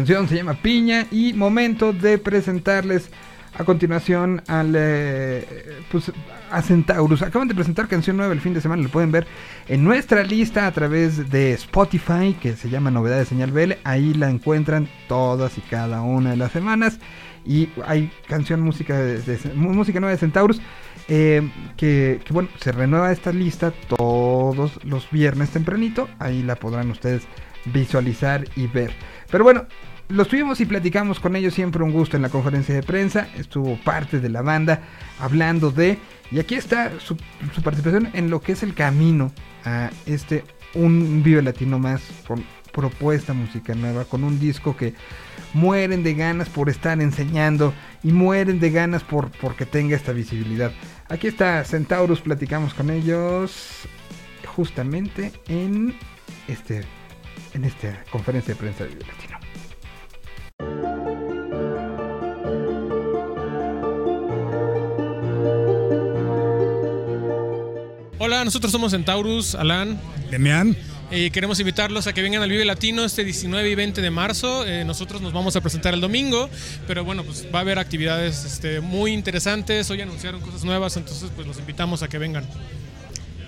Speaker 1: Canción se llama Piña y momento de presentarles a continuación al eh, pues, a Centaurus. Acaban de presentar canción nueva el fin de semana, lo pueden ver en nuestra lista a través de Spotify que se llama Novedades Señal BL. Ahí la encuentran todas y cada una de las semanas y hay canción música música nueva de Centaurus eh, que, que, bueno se renueva esta lista todos los viernes tempranito. Ahí la podrán ustedes visualizar y ver. Pero bueno, los tuvimos y platicamos con ellos, siempre un gusto en la conferencia de prensa, estuvo parte de la banda hablando de, y aquí está su, participación en lo que es el camino a este, un Vive Latino más, con propuesta música nueva, con un disco que mueren de ganas por estar enseñando y mueren de ganas por porque tenga esta visibilidad. Aquí está Centaurus, platicamos con ellos justamente en este en esta conferencia de prensa de Vive Latino.
Speaker 12: Hola, nosotros somos Centaurus, Alan.
Speaker 13: Demian.
Speaker 12: Y queremos invitarlos a que vengan al Vive Latino este 19 y 20 de marzo. Eh, nosotros nos vamos a presentar el domingo, pero bueno, pues va a haber actividades este, muy interesantes. Hoy anunciaron cosas nuevas, entonces pues los invitamos a que vengan.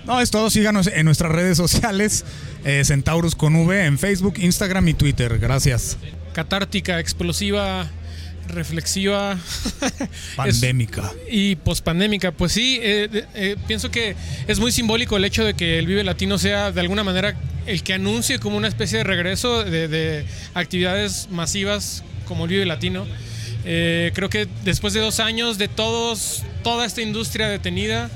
Speaker 13: No, es todo. Síganos en nuestras redes sociales. eh, Centaurus con V en Facebook, Instagram y Twitter. Gracias.
Speaker 12: Catártica, explosiva, reflexiva.
Speaker 13: Pandémica.
Speaker 12: Y pospandémica, pues sí, eh, eh, pienso que es muy simbólico el hecho de que el Vive Latino sea de alguna manera el que anuncie como una especie de regreso de, de actividades masivas como el Vive Latino. Eh, creo que después de dos años de todos, toda esta industria detenida,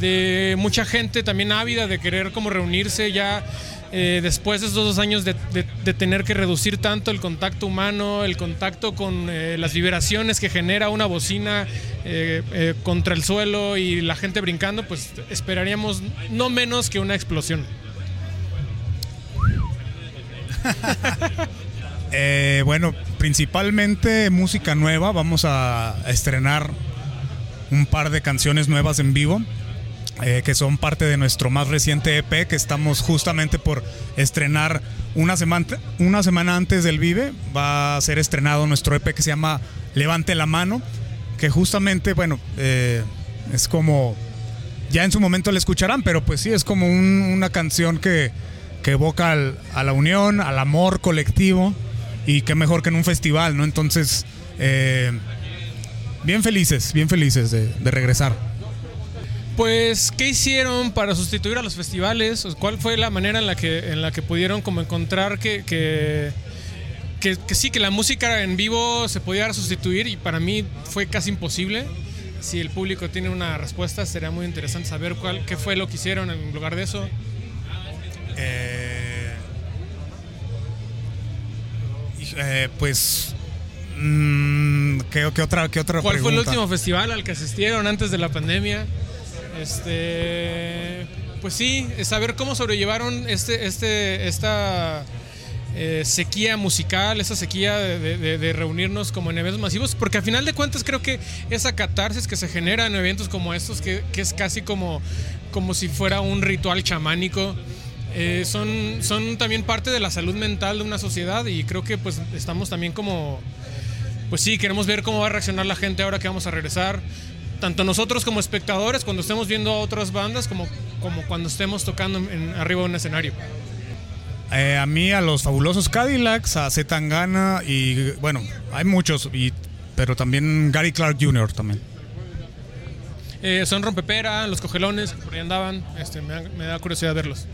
Speaker 12: de mucha gente también ávida de querer como reunirse ya eh, después de estos dos años de, de- tener que reducir tanto el contacto humano, el contacto con eh, las vibraciones que genera una bocina eh, contra el suelo y la gente brincando, pues esperaríamos no menos que una explosión.
Speaker 13: Bueno, principalmente música nueva. Vamos a estrenar un par de canciones nuevas en vivo. Eh, que son parte de nuestro más reciente EP que estamos justamente por estrenar una semana, una semana antes del Vive. Va a ser estrenado nuestro EP que se llama Levante la mano. Que justamente, bueno, eh, es como. Ya en su momento la escucharán, pero pues sí, es como un- una canción que, que evoca a la unión, al amor colectivo. Y qué mejor que en un festival, ¿no? Entonces, eh, bien felices, bien felices de regresar.
Speaker 12: Pues, ¿qué hicieron para sustituir a los festivales? ¿Cuál fue la manera en la que, en la que pudieron como encontrar que, que, que- que sí, que la música en vivo se podía sustituir? Y para mí fue casi imposible. Si el público tiene una respuesta, sería muy interesante saber cuál, qué fue lo que hicieron en lugar de eso.
Speaker 13: Eh, eh, pues. mm, ¿qué, qué otra, qué otra
Speaker 12: ¿Cuál fue el último festival al que asistieron antes de la pandemia? Este, pues sí, saber cómo sobrellevaron este, este, esta eh, sequía musical, esa sequía de, reunirnos como en eventos masivos, porque al final de cuentas creo que esa catarsis que se genera en eventos como estos, que, que es casi como, como si fuera un ritual chamánico, eh, son, son también parte de la salud mental de una sociedad y creo que pues estamos también como pues sí, queremos ver cómo va a reaccionar la gente ahora que vamos a regresar. Tanto nosotros como espectadores, cuando estemos viendo a otras bandas, como, como cuando estemos tocando en, arriba de un escenario.
Speaker 13: Eh, a mí, a los fabulosos Cadillacs, a Z Tangana y bueno, hay muchos, y, pero también Gary Clark Jr. también.
Speaker 12: Eh, son Rompepera, Los Cogelones, por ahí andaban. Este, me, da, me da curiosidad verlos.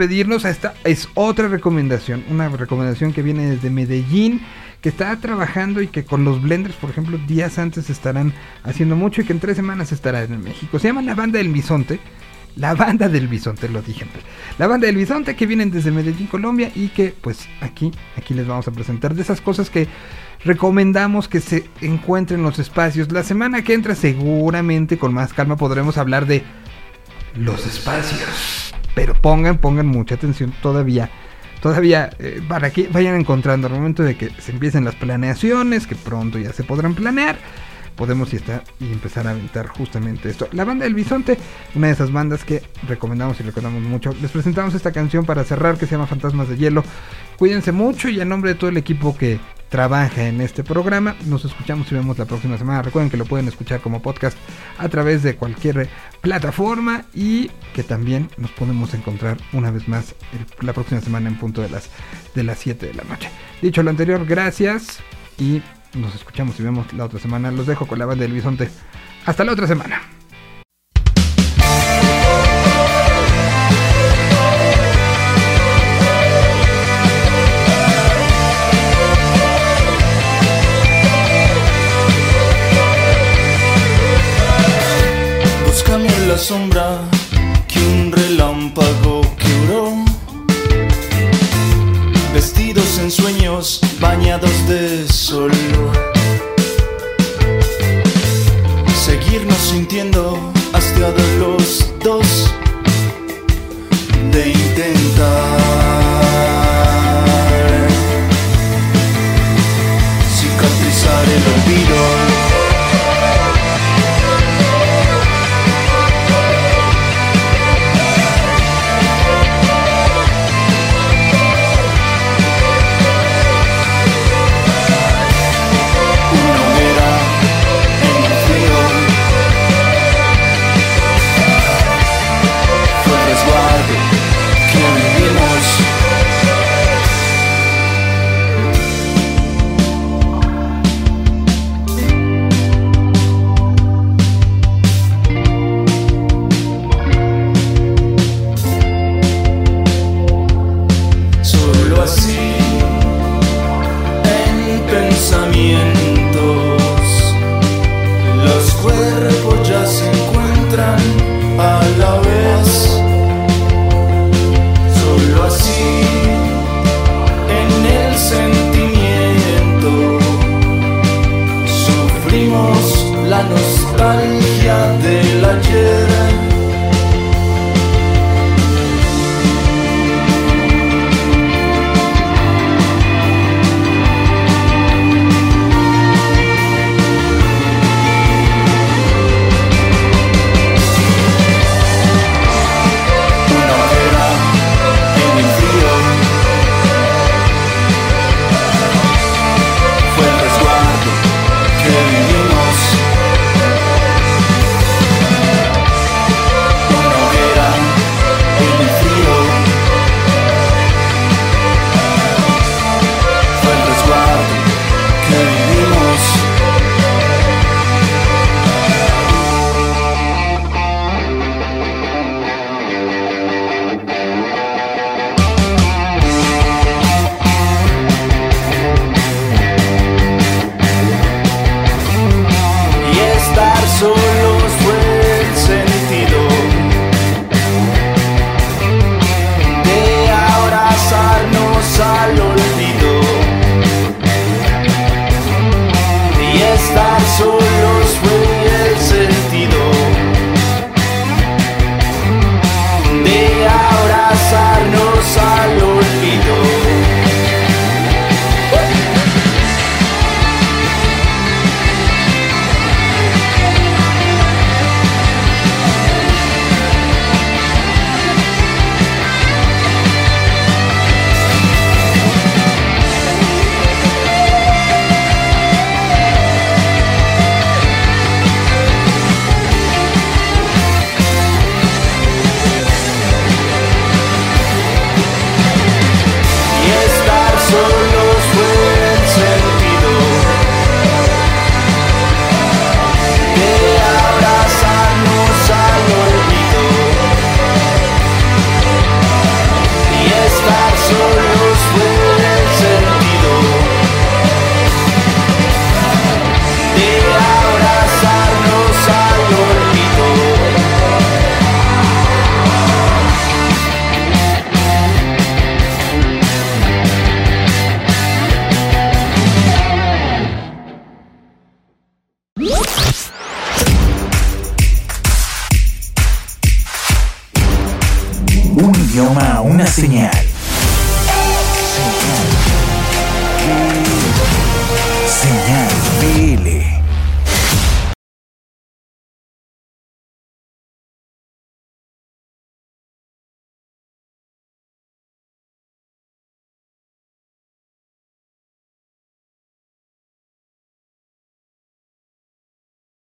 Speaker 1: Despedirnos, esta es otra recomendación, una recomendación que viene desde Medellín, que está trabajando y que con los blenders, por ejemplo, días antes estarán haciendo mucho y que en tres semanas estará en México. Se llama La Banda del Bisonte. La Banda del Bisonte, lo dije. La Banda del Bisonte que vienen desde Medellín, Colombia y que pues aquí, aquí les vamos a presentar de esas cosas que recomendamos que se encuentren en los espacios. La semana que entra seguramente con más calma podremos hablar de los espacios. Pero pongan, pongan mucha atención todavía. Todavía eh, para que vayan encontrando al momento de que se empiecen las planeaciones, que pronto ya se podrán planear. Podemos y, estar, y empezar a aventar justamente esto. La banda del Bisonte, una de esas bandas que recomendamos y recordamos mucho. Les presentamos esta canción para cerrar que se llama Fantasmas de Hielo. Cuídense mucho y a nombre de todo el equipo que trabaja en este programa, nos escuchamos y vemos la próxima semana. Recuerden que lo pueden escuchar como podcast a través de cualquier plataforma y que también nos podemos encontrar una vez más el- la próxima semana en punto de las de las 7 de la noche. Dicho lo anterior, gracias y nos escuchamos y vemos la otra semana. Los dejo con la banda del bisonte. Hasta la otra semana.
Speaker 14: Búscame la sombra que un relámpago sueños bañados de sol. Seguirnos sintiendo hastiados los dos de intentar